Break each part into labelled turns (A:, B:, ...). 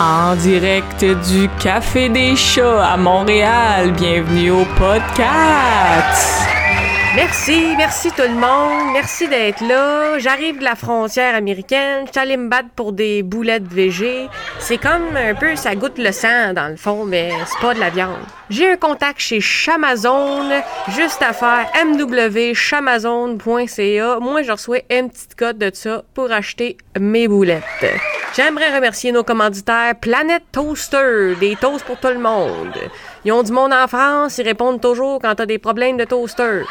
A: En direct du Café des Chats à Montréal, bienvenue au podcast.
B: Merci, merci tout le monde. Merci d'être là. J'arrive de la frontière américaine. Je suis me battre pour des boulettes VG. C'est comme un peu, ça goûte le sang dans le fond, mais c'est pas de la viande. J'ai un contact chez Chamazon. Juste à faire mwchamazon.ca. Moi, je reçois une petite code de ça pour acheter mes boulettes. J'aimerais remercier nos commanditaires Planète Toaster, des toasts pour tout le monde. Ils ont du monde en France, ils répondent toujours quand t'as des problèmes de toaster.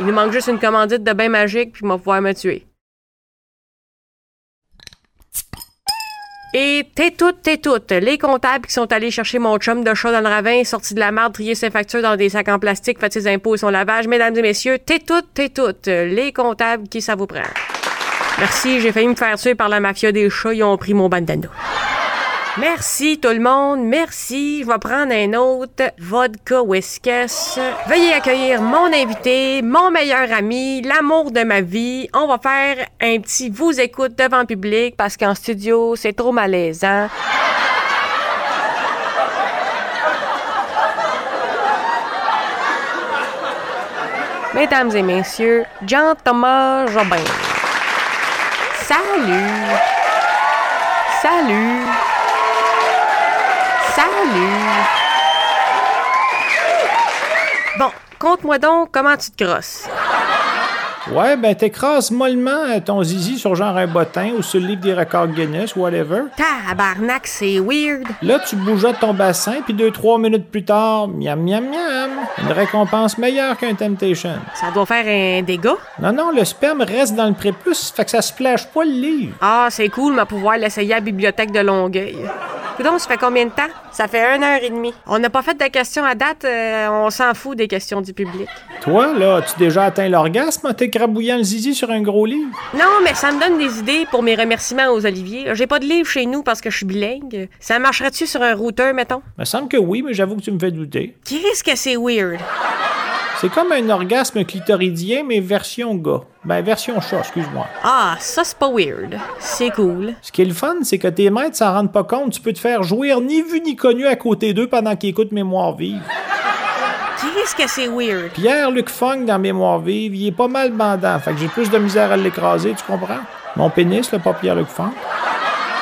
B: Il nous manque juste une commandite de bain magique, puis ils vont pouvoir me tuer. Et t'es toutes, t'es toutes. Les comptables qui sont allés chercher mon chum de chat dans le ravin, sorti de la marde, trier ses factures dans des sacs en plastique, fait ses impôts et son lavage. Mesdames et messieurs, t'es toutes, t'es toutes. Les comptables qui ça vous prend? Merci, j'ai failli me faire tuer par la mafia des chats, ils ont pris mon bandana. Merci tout le monde, merci. Je vais prendre un autre vodka whiskas. Veuillez accueillir mon invité, mon meilleur ami, l'amour de ma vie. On va faire un petit vous écoute devant le public parce qu'en studio, c'est trop malaisant. Mesdames et messieurs, Jean-Thomas Jobin. Salut! Salut! Salut! Bon, conte-moi donc comment tu te crosses.
C: Ouais, ben t'écrases mollement ton zizi sur genre un bottin ou sur le livre des records Guinness, whatever.
B: Tabarnak, c'est weird.
C: Là, tu bougeottes ton bassin, puis deux, trois minutes plus tard, miam, miam, miam. Une récompense meilleure qu'un Temptation.
B: Ça doit faire un dégât?
C: Non, non, le sperme reste dans le prépuce, fait que ça splash pas le livre.
B: Ah, c'est cool, mais pouvoir l'essayer à la bibliothèque de Longueuil. Donc, ça fait combien de temps? Ça fait une heure et demie. On n'a pas fait de questions à date, euh, on s'en fout des questions du public.
C: Toi, là, as-tu déjà atteint l'orgasme en t'écrabouillant le zizi sur un gros livre?
B: Non, mais ça me donne des idées pour mes remerciements aux Olivier. J'ai pas de livre chez nous parce que je suis bilingue. Ça marcherait-tu sur un routeur, mettons?
C: Me semble que oui, mais j'avoue que tu me fais douter.
B: Qu'est-ce que c'est weird?
C: C'est comme un orgasme clitoridien, mais version gars. Ben, version chat, excuse-moi.
B: Ah, ça, c'est pas weird. C'est cool.
C: Ce qui est le fun, c'est que tes maîtres s'en rendent pas compte. Tu peux te faire jouir ni vu ni connu à côté d'eux pendant qu'ils écoutent Mémoire vive.
B: Qu'est-ce que c'est weird?
C: Pierre-Luc Funk dans Mémoire vive, il est pas mal bandant. Fait que j'ai plus de misère à l'écraser, tu comprends? Mon pénis, le pas Pierre-Luc Funk.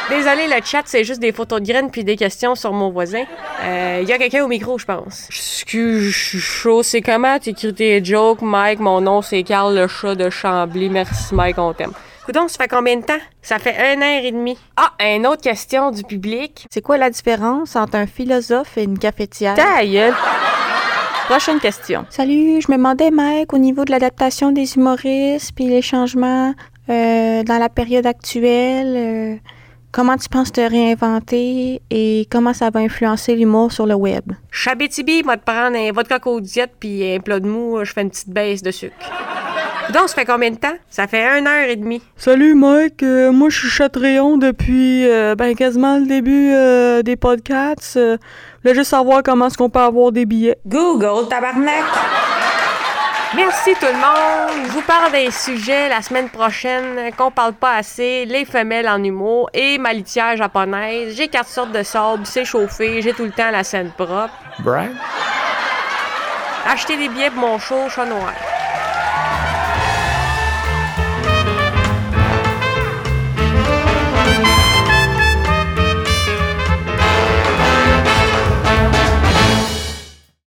B: Désolé, le chat, c'est juste des photos de graines puis des questions sur mon voisin. Il euh, y a quelqu'un au micro, je pense. Excuse, je suis chaud. C'est comment t'écris tes jokes, Mike? Mon nom, c'est Carl le chat de Chambly. Merci, Mike, on t'aime. Coudon, ça fait combien de temps? Ça fait un heure et demi. Ah, une autre question du public.
D: C'est quoi la différence entre un philosophe et une cafetière?
B: Ta gueule.
D: Prochaine question. Salut, je me demandais, Mike, au niveau de l'adaptation des humoristes puis les changements euh, dans la période actuelle... Euh, Comment tu penses te réinventer et comment ça va influencer l'humour sur le web?
B: Chabitibi, va te prendre un vodka diète puis un plat de mou, je fais une petite baisse de sucre. Donc, ça fait combien de temps? Ça fait une heure et demie.
E: Salut Mike, euh, moi je suis Chatreon depuis euh, ben, quasiment le début euh, des podcasts. je voulais juste savoir comment est-ce qu'on peut avoir des billets.
B: Google, tabarnak! Merci tout le monde. Je vous parle des sujets la semaine prochaine qu'on parle pas assez, les femelles en humour et ma litière japonaise. J'ai quatre sortes de sable, c'est chauffé, j'ai tout le temps la scène propre.
C: Brian?
B: Achetez des billets pour mon show, chat noir.